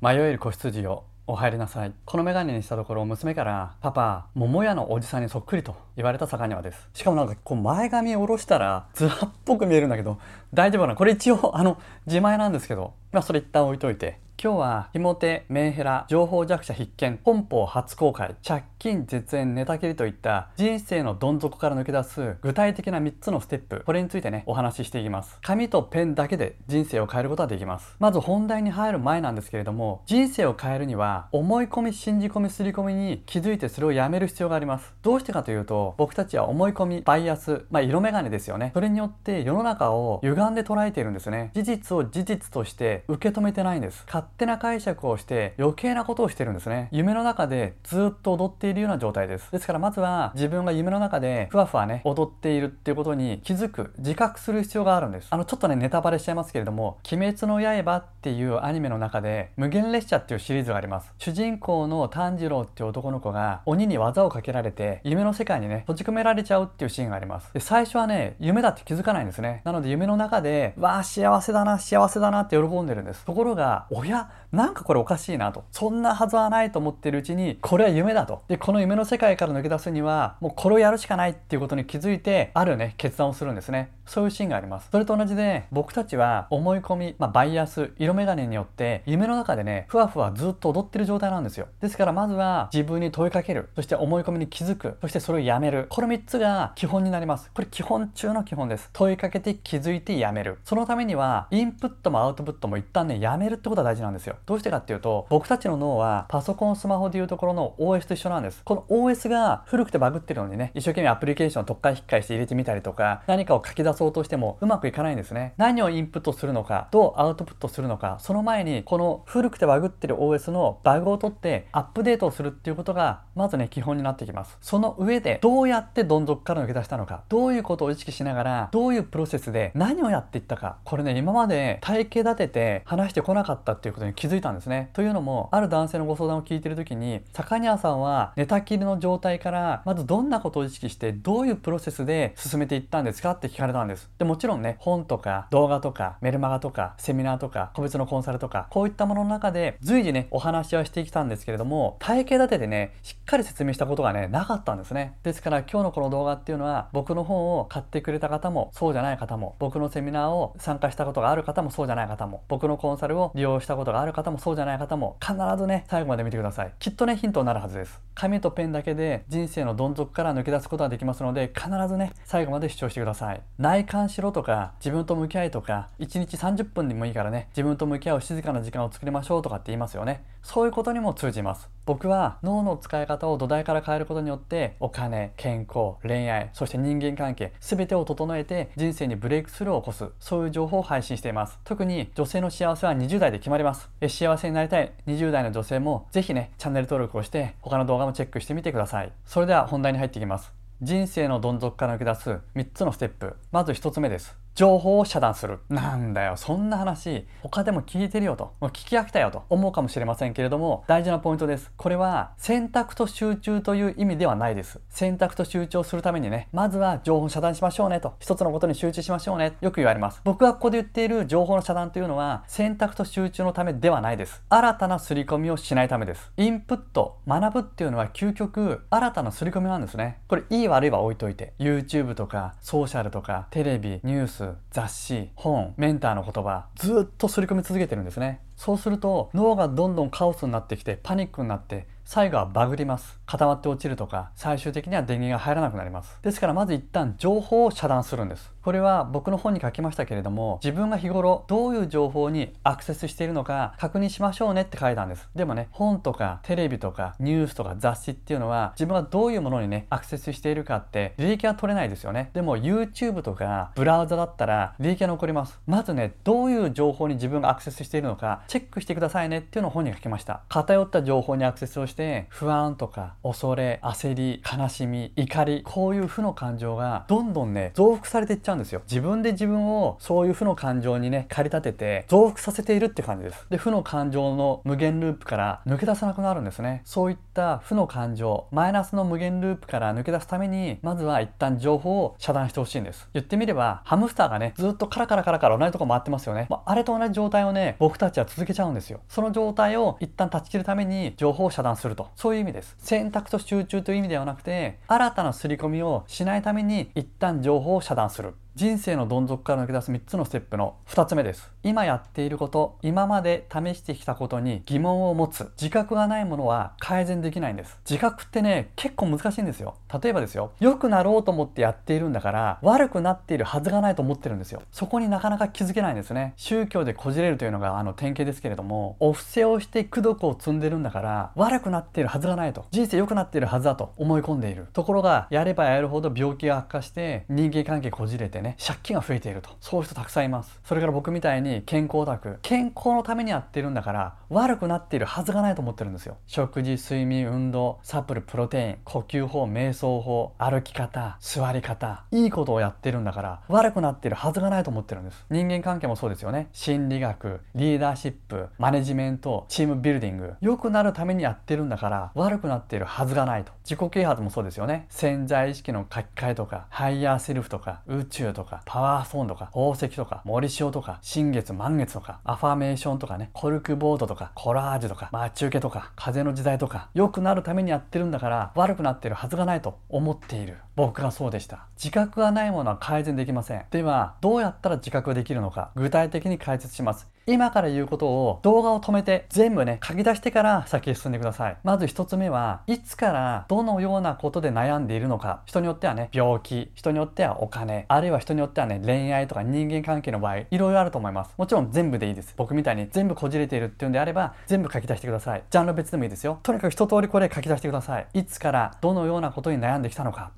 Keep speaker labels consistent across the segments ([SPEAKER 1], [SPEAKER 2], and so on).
[SPEAKER 1] 迷える子羊よお入りなさい。この眼鏡にしたところ娘から「パパ桃屋のおじさんにそっくり」と言われた坂庭です。しかもなんかこう前髪下ろしたらズラっぽく見えるんだけど大丈夫な？これ一応あの自前なんですけどまあそれ一旦置いといて。今日はひもてメンヘラ情報弱者必見本邦初公開借金絶縁寝たきりといった人生のどん底から抜け出す具体的な3つのステップ。これについてねお話ししていきます。紙とペンだけで人生を変えることはできます。まず本題に入る前なんですけれども人生を変えるには思い込み信じ込み刷り込みに気づいてそれをやめる必要があります。どうしてかというと僕たちは思い込みバイアスまあ色眼鏡ですよね。それによって世の中を歪んで捉えているんですね。事実を事実として受け止めてないんです。勝手な解釈をして余計なことをしてるんですね。夢の中でずっと踊ってているような状態です。ですからまずは自分が夢の中でふわふわね踊っているっていうことに気づく自覚する必要があるんです。あのちょっとねネタバレしちゃいますけれども「鬼滅の刃」っていうアニメの中で無限列車っていうシリーズがあります。主人公の炭治郎っていう男の子が鬼に技をかけられて夢の世界にね閉じ込められちゃうっていうシーンがあります。で最初はね夢だって気づかないんですね。なので夢の中でわあ幸せだな幸せだなって喜んでるんです。ところがおや？なんかこれおかしいなと。そんなはずはないと思ってるうちにこれは夢だと。でこの夢の世界から抜け出すにはもうこれをやるしかないっていうことに気づいてあるね決断をするんですね。そういうシーンがあります。それと同じで僕たちは思い込み、まあ、バイアス色眼鏡によって夢の中でねふわふわずっと踊ってる状態なんですよ。ですからまずは自分に問いかける。そして思い込みに気づく。そしてそれをやめる。この3つが基本になります。これ基本中の基本です。問いかけて気づいてやめる。そのためにはインプットもアウトプットも一旦ねやめるってことが大事なんですよ。どうしてかっていうと僕たちの脳はパソコンスマホでいうところの OS と一緒なんです。この OS が古くてバグってるのにね一生懸命アプリケーションを特化引っかえして入れてみたりとか何かを書き出そうとしてもうまくいかないんですね。何をインプットするのかどうアウトプットするのかその前にこの古くてバグってる OS のバグを取ってアップデートをするっていうことがまずね基本になってきます。その上でどうやってどん底から抜け出したのかどういうことを意識しながらどういうプロセスで何をやっていったかこれね今まで体系立てて話してこなかったっていうことに気気づいたんですね。というのもある男性のご相談を聞いてる時に坂庭さんは寝たきりの状態からまずどんなことを意識してどういうプロセスで進めていったんですか？って聞かれたんです。でもちろんね本とか動画とかメルマガとかセミナーとか個別のコンサルとかこういったものの中で随時ねお話はしてきたんですけれども体系立ててねしっかり説明したことがねなかったんですね。ですから今日のこの動画っていうのは僕の本を買ってくれた方もそうじゃない方も僕のセミナーを参加したことがある方もそうじゃない方も僕のコンサルを利用したことがある方もそうじゃない方も必ずね最後まで見てください。きっとねヒントになるはずです。紙とペンだけで人生のどん底から抜け出すことができますので必ずね最後まで視聴してください。内観しろとか自分と向き合いとか1日30分でもいいからね自分と向き合う静かな時間を作りましょうとかって言いますよね。そういうことにも通じます。僕は脳の使い方を土台から変えることによってお金健康恋愛そして人間関係全てを整えて人生にブレイクスルーを起こす。そういう情報を配信しています。特に女性の幸せは20代で決まります。幸せになりたい20代の女性もぜひねチャンネル登録をして他の動画もチェックしてみてください。それでは本題に入っていきます。人生のどん底から抜け出す3つのステップ。まず1つ目です。情報を遮断する。なんだよ、そんな話、他でも聞いてるよと、もう聞き飽きたよと思うかもしれませんけれども、大事なポイントです。これは選択と集中という意味ではないです。選択と集中をするためにね、まずは情報を遮断しましょうねと、一つのことに集中しましょうね、よく言われます。僕がここで言っている情報の遮断というのは、選択と集中のためではないです。新たな刷り込みをしないためです。インプット、学ぶっていうのは究極、新たな刷り込みなんですね。これ、いい悪いは置いといて、YouTube とか、ソーシャルとか、テレビ、ニュース、雑誌本。メンターの言葉。ずっと刷り込み続けてるんですね。そうすると脳がどんどんカオスになってきてパニックになって最後はバグります。固まって落ちるとか最終的には電源が入らなくなります。ですからまず一旦情報を遮断するんですこれは僕の本に書きましたけれども自分が日頃どういう情報にアクセスしているのか確認しましょうねって書いたんです。でもね本とかテレビとかニュースとか雑誌っていうのは自分がどういうものにねアクセスしているかって利益は取れないですよね。でも YouTube とかブラウザだったら利益は残ります。まずねどういう情報に自分がアクセスしているのかチェックしてくださいねっていうのを本に書きました。偏った情報にアクセスをして不安とか恐れ焦り悲しみ怒りこういう負の感情がどんどんね増幅されていっちゃうんんですよ。自分で自分をそういう負の感情にね駆り立てて増幅させているって感じです。で負の感情の無限ループから抜け出さなくなるんですね。そういった負の感情マイナスの無限ループから抜け出すためにまずは一旦情報を遮断してほしいんです。言ってみればハムスターがねずっとカラカラカラカラ同じとこ回ってますよね、まあ、あれと同じ状態をね僕たちは続けちゃうんですよ。その状態を一旦断ち切るために情報を遮断すると。そういう意味です。選択と集中という意味ではなくて新たな刷り込みをしないために一旦情報を遮断する。人生のどん底から抜け出す3つのステップの2つ目です。今やっていること今まで試してきたことに疑問を持つ。自覚がないものは改善できないんです。自覚ってね結構難しいんですよ。例えばですよ。良くなろうと思ってやっているんだから悪くなっているはずがないと思ってるんですよ。そこになかなか気づけないんですね。宗教でこじれるというのがあの典型ですけれどもお布施をして功徳を積んでるんだから悪くなっているはずがないと。人生良くなっているはずだと思い込んでいる。ところがやればやるほど病気が悪化して人間関係こじれてね借金が増えていると。そういう人たくさんいます。それから僕みたいに健康オタク。健康のためにやってるんだから悪くなっているはずがないと思ってるんですよ。食事睡眠運動サプルプロテイン呼吸法瞑想法歩き方座り方いいことをやってるんだから悪くなっているはずがないと思ってるんです。人間関係もそうですよね。心理学リーダーシップマネジメントチームビルディング。良くなるためにやってるんだから悪くなっているはずがないと。自己啓発もそうですよね。潜在意識の書き換えとかハイヤーセルフとか宇宙とかパワーストーンとか宝石とか盛り塩とか新月満月とかアファメーションとかねコルクボードとかコラージュとか待ち受けとか風の時代とか良くなるためにやってるんだから悪くなってるはずがないと思っている。僕がそうでした。自覚がないものは改善できません。ではどうやったら自覚できるのか具体的に解説します。今から言うことを動画を止めて全部ね書き出してから先へ進んでください。まず1つ目はいつからどのようなことで悩んでいるのか。人によってはね病気人によってはお金あるいは人によってはね恋愛とか人間関係の場合いろいろあると思います。もちろん全部でいいです。僕みたいに全部こじれているっていうんであれば全部書き出してください。ジャンル別でもいいですよ。とにかく一通りこれ書き出してください。いつからどのようなことに悩んできたのか。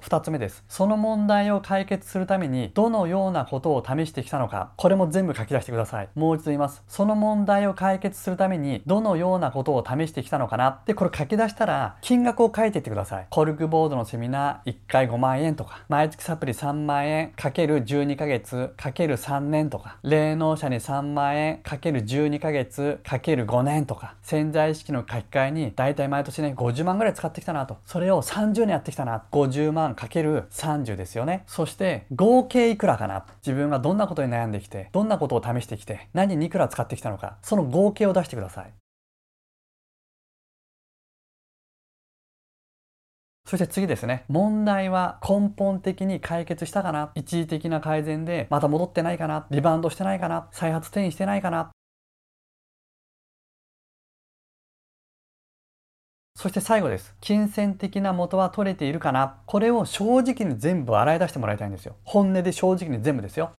[SPEAKER 1] 2つ目です。その問題を解決するためにどのようなことを試してきたのか。これも全部書き出してください。もう一度言います。その問題を解決するためにどのようなことを試してきたのかな。ってこれ書き出したら金額を書いていってください。コルクボードのセミナー1回5万円とか。毎月サプリ3万円。かける12ヶ月。かける3年とか。霊能者に3万円。かける12ヶ月。かける5年とか。潜在意識の書き換えに大体毎年ね50万ぐらい使ってきたなと。それを30年やってきたな。50万かける30ですよね。そして合計いくらかな？自分がどんなことに悩んできてどんなことを試してきて何にいくら使ってきたのかその合計を出してください。そして次ですね。問題は根本的に解決したかな？一時的な改善でまた戻ってないかな？リバウンドしてないかな？再発転移してないかな？そして最後です。金銭的な元は取れているかなこれを正直に全部洗い出してもらいたいんですよ。本音で正直に全部ですよ。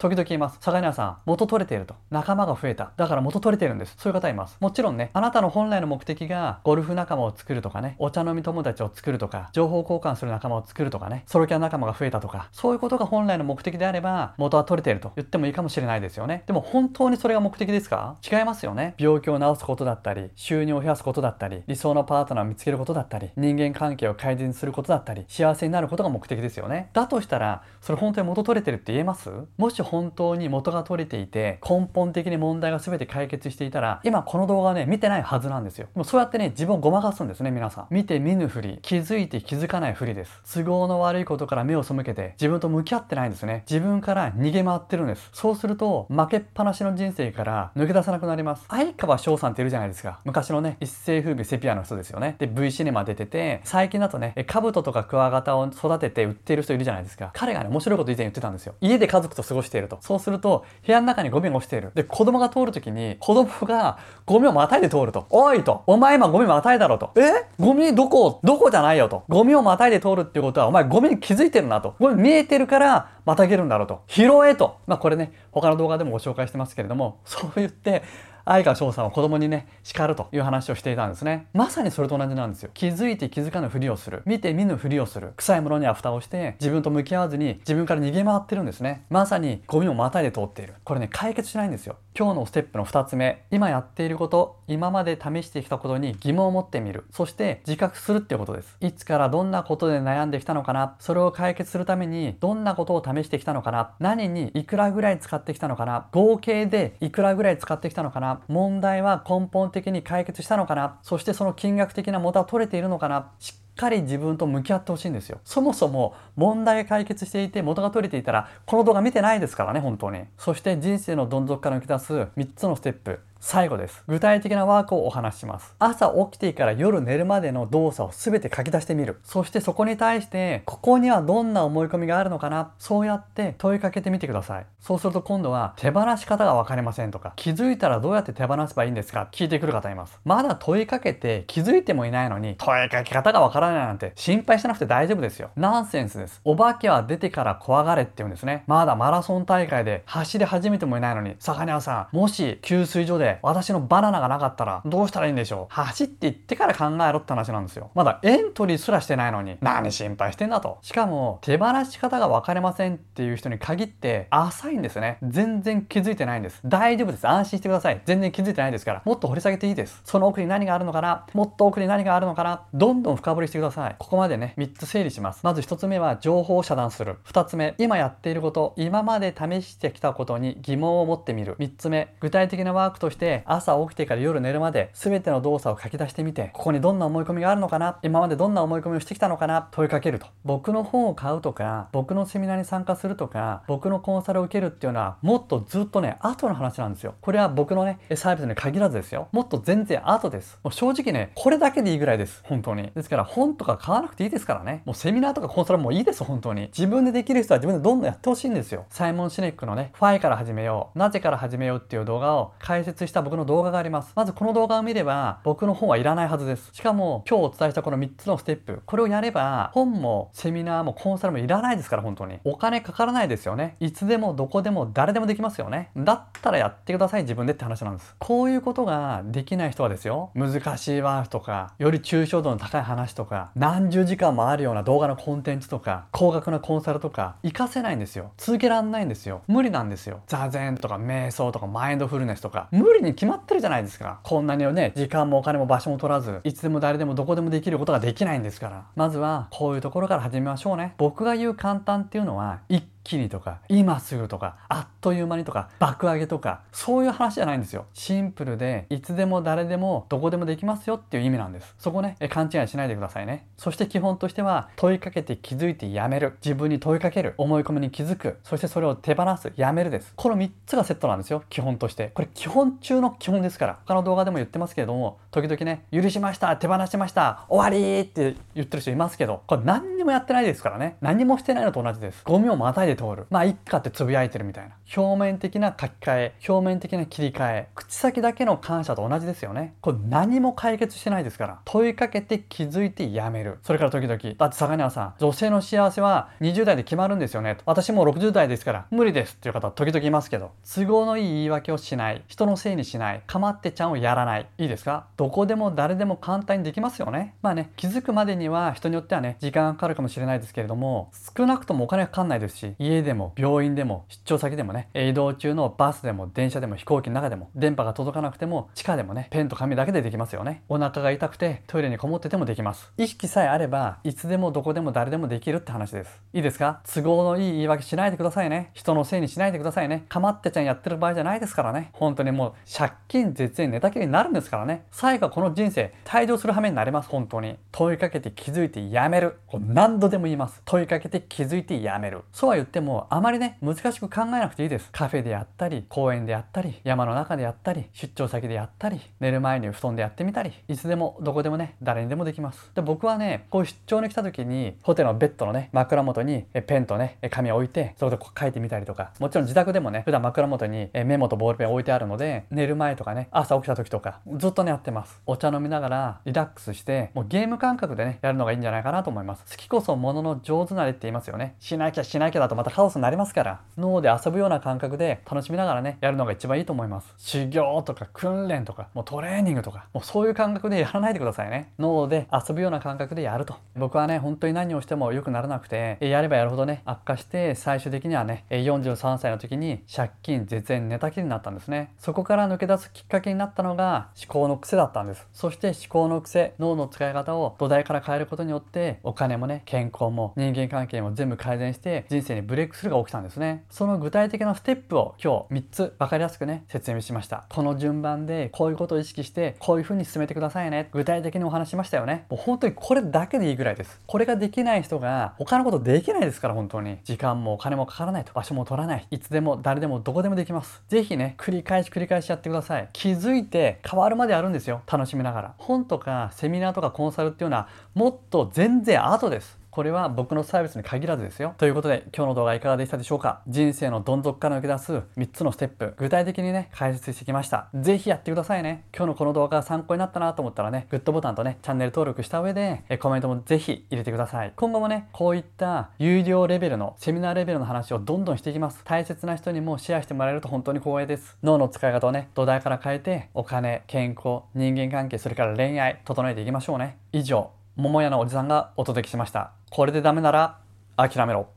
[SPEAKER 1] 時々います。坂根さん、元取れていると。仲間が増えた。だから元取れてるんです。そういう方います。もちろんね、あなたの本来の目的がゴルフ仲間を作るとかね、お茶飲み友達を作るとか、情報交換する仲間を作るとかね、ソロキャン仲間が増えたとか、そういうことが本来の目的であれば、元は取れていると言ってもいいかもしれないですよね。でも本当にそれが目的ですか？違いますよね。病気を治すことだったり、収入を増やすことだったり、理想のパートナーを見つけることだったり、人間関係を改善することだったり、幸せになることが目的ですよね。だとしたら、それ本当に元取れてるって言えます？もし本当に元が取れていて根本的に問題が全て解決していたら今この動画ね見てないはずなんですよ。でもそうやってね自分をごまかすんですね皆さん。見て見ぬふり気づいて気づかないふりです。都合の悪いことから目を背けて自分と向き合ってないんですね。自分から逃げ回ってるんです。そうすると負けっぱなしの人生から抜け出さなくなります。相川翔さんっているじゃないですか。昔のね一世風靡セピアの人ですよね。で V シネマ出てて最近だとね兜とかクワガタを育てて売っている人いるじゃないですか。彼がね面白いこと以前言ってたんですよ。家で家族と過ごしているとそうすると部屋の中にゴミが落ちている。で、子供が通るときに、子供がゴミをまたいで通ると。おいと。お前今ゴミまたいだろと。え？ゴミどこ？どこじゃないよと。ゴミをまたいで通るっていうことは、お前ゴミに気づいてるなと。ゴミ見えてるから、またげるんだろうと。拾えと。まあこれね、他の動画でもご紹介してますけれども、そう言って、相川翔さんは子供にね叱るという話をしていたんですね。まさにそれと同じなんですよ。気づいて気づかぬふりをする。見て見ぬふりをする。臭いものには蓋をして自分と向き合わずに自分から逃げ回ってるんですね。まさにゴミをまたいで通っている。これね解決しないんですよ。今日のステップの2つ目。今やっていること今まで試してきたことに疑問を持ってみる。そして自覚するっていうことです。いつからどんなことで悩んできたのかな。それを解決するためにどんなことを試してきたのかな。何にいくらぐらい使ってきたのかな。合計でいくらぐらい使ってきたのかな。問題は根本的に解決したのかな？そしてその金額的な元は取れているのかな？しっかり自分と向き合ってほしいんですよ。そもそも問題が解決していて元が取れていたらこの動画見てないですからね本当に。そして人生のどん底から抜け出す3つのステップ。最後です。具体的なワークをお話しします。朝起きてから夜寝るまでの動作を全て書き出してみる。そしてそこに対してここにはどんな思い込みがあるのかな？そうやって問いかけてみてください。そうすると今度は手放し方が分かりませんとか。気づいたらどうやって手放せばいいんですか？聞いてくる方います。まだ問いかけて気づいてもいないのに問いかけ方が分からないなんて心配しなくて大丈夫ですよ。ナンセンスです。お化けは出てから怖がれって言うんですね。まだマラソン大会で走り始めてもいないのに魚屋さんもし給水所で私のバナナがなかったらどうしたらいいんでしょう？走って行ってから考えろって話なんですよ。まだエントリーすらしてないのに何心配してんだと。しかも手放し方が分かりませんっていう人に限って浅いんですね。全然気づいてないんです。大丈夫です。安心してください。全然気づいてないですから。もっと掘り下げていいです。その奥に何があるのかな？もっと奥に何があるのかな？どんどん深掘りしてください。ここまでね3つ整理します。まず1つ目は情報を遮断する。2つ目今やっていること今まで試してきたことに疑問を持ってみる。3つ目具体的なワークとして朝起きてから夜寝るまで全ての動作を書き出してみてここにどんな思い込みがあるのかな？今までどんな思い込みをしてきたのかな？問いかけると。僕の本を買うとか僕のセミナーに参加するとか僕のコンサルを受けるっていうのはもっとずっとね後の話なんですよ。これは僕のねサービスに限らずですよ。もっと全然後です。もう正直ねこれだけでいいぐらいです。本当に。ですから本とか買わなくていいですからね。もうセミナーとかコンサルもいいです本当に。自分でできる人は自分でどんどんやってほしいんですよ。サイモン・シネックのねファイから始めようなぜから始めようっていう動画を解説した僕の動画があります。まずこの動画を見れば僕の本はいらないはずです。しかも今日お伝えしたこの3つのステップ。これをやれば本もセミナーもコンサルもいらないですから本当に。お金かからないですよね。いつでもどこでも誰でもできますよね。だったらやってください自分でって話なんです。こういうことができない人はですよ。難しいワークとかより抽象度の高い話とか何十時間もあるような動画のコンテンツとか高額なコンサルとか活かせないんですよ。続けらんないんですよ。無理なんですよ。座禅とか瞑想とかマインドフルネスとか。無理に決まってるじゃないですか。こんなにね時間もお金も場所も取らずいつでも誰でもどこでもできることができないんですから。まずはこういうところから始めましょうね。僕が言う簡単っていうのは一気にとか今すぐとかあっという間にとか爆上げとかそういう話じゃないんですよ。シンプルでいつでも誰でもどこでもできますよっていう意味なんです。そこね勘違いしないでくださいね。そして基本としては問いかけて気づいてやめる。自分に問いかける。思い込みに気づく。そしてそれを手放す。やめるです。この3つがセットなんですよ。基本として。これ基本中の基本ですから。他の動画でも言ってますけれども時々ね許しました手放しました終わりって言ってる人いますけどこれ何にもやってないですからね。何もしてないのと同じです。ゴミをまたいで通る。まあいっかってつぶやいてるみたいな。表面的な書き換え表面的な切り替え口先だけの感謝と同じですよね。これ何も解決してないですから。問いかけて気づいてやめる。それから時々だって坂庭さん女性の幸せは20代で決まるんですよね。私もう60代ですから無理ですっていう方時々いますけど都合のいい言い訳をしない。人のせいにしない。かまってちゃんをやらない。いいですか？どこでも誰でも簡単にできますよね。まあね気づくまでには人によってはね時間がかかるかもしれないですけれども少なくともお金がかかんないですし家でも病院でも出張先でもね移動中のバスでも電車でも飛行機の中でも電波が届かなくても地下でもねペンと紙だけでできますよね。お腹が痛くてトイレにこもっててもできます。意識さえあればいつでもどこでも誰でもできるって話です。いいですか？都合のいい言い訳しないでくださいね。人のせいにしないでくださいね。かまってちゃんやってる場合じゃないですからね。本当にもう借金絶縁寝たきりになるんですからね。最後はこの人生退場する羽目になります。本当に。問いかけて気づいてやめる。何度でも言います。問いかけて気づいてやめる。そうは言ってもあまりね難しく考えなくていいです。カフェでやったり公園でやったり山の中でやったり出張先でやったり寝る前に布団でやってみたりいつでもどこでもね誰にでもできます。で僕はねこう出張に来た時にホテルのベッドのね枕元にペンとね紙を置いてそこでこう書いてみたりとかもちろん自宅でもね普段枕元にメモとボールペン置いてあるので寝る前とかね朝起きた時とかずっとねやってます。お茶飲みながらリラックスしてもうゲーム感覚でねやるのがいいんじゃないかなと思います。好きこそものの上手なれって言いますよね。しなきゃしなきゃだとまたカオスになりますから脳で遊ぶような感覚で楽しみながらねやるのが一番いいと思います。修行とか訓練とかもうトレーニングとかもうそういう感覚でやらないでくださいね。脳で遊ぶような感覚でやると。僕はね本当に何をしても良くならなくてやればやるほどね悪化して最終的にはね43歳の時に借金絶縁寝たきりになったんですね。そこから抜け出すきっかけになったのが思考の癖だったんです。そして思考の癖脳の使い方を土台から変えることによってお金もね健康も人間関係も全部改善して人生にブレイクスルーが起きたんですね。その具体的なステップを今日3つ分かりやすくね説明しました。この順番でこういうことを意識してこういうふうに進めてくださいね。具体的にお話しましたよね。もう本当にこれだけでいいぐらいです。これができない人が他のことできないですから本当に。時間もお金もかからないと場所も取らない。いつでも誰でもどこでもできます。是非ね繰り返し繰り返しやってください。気づいて変わるまであるんですよ。楽しみながら。本とかセミナーとかコンサルっていうのはもっと全然後です。これは僕のサービスに限らずですよ。ということで今日の動画いかがでしたでしょうか？人生のどん底から抜け出す3つのステップ具体的にね解説してきました。是非やってくださいね。今日のこの動画が参考になったなと思ったらねグッドボタンとねチャンネル登録した上でえコメントも是非入れてください。今後もねこういった有料レベルのセミナーレベルの話をどんどんしていきます。大切な人にもシェアしてもらえると本当に光栄です。脳の使い方をね土台から変えてお金、健康、人間関係それから恋愛整えていきましょうね。以上桃屋のおじさんがお届けしました。これでダメなら諦めろ。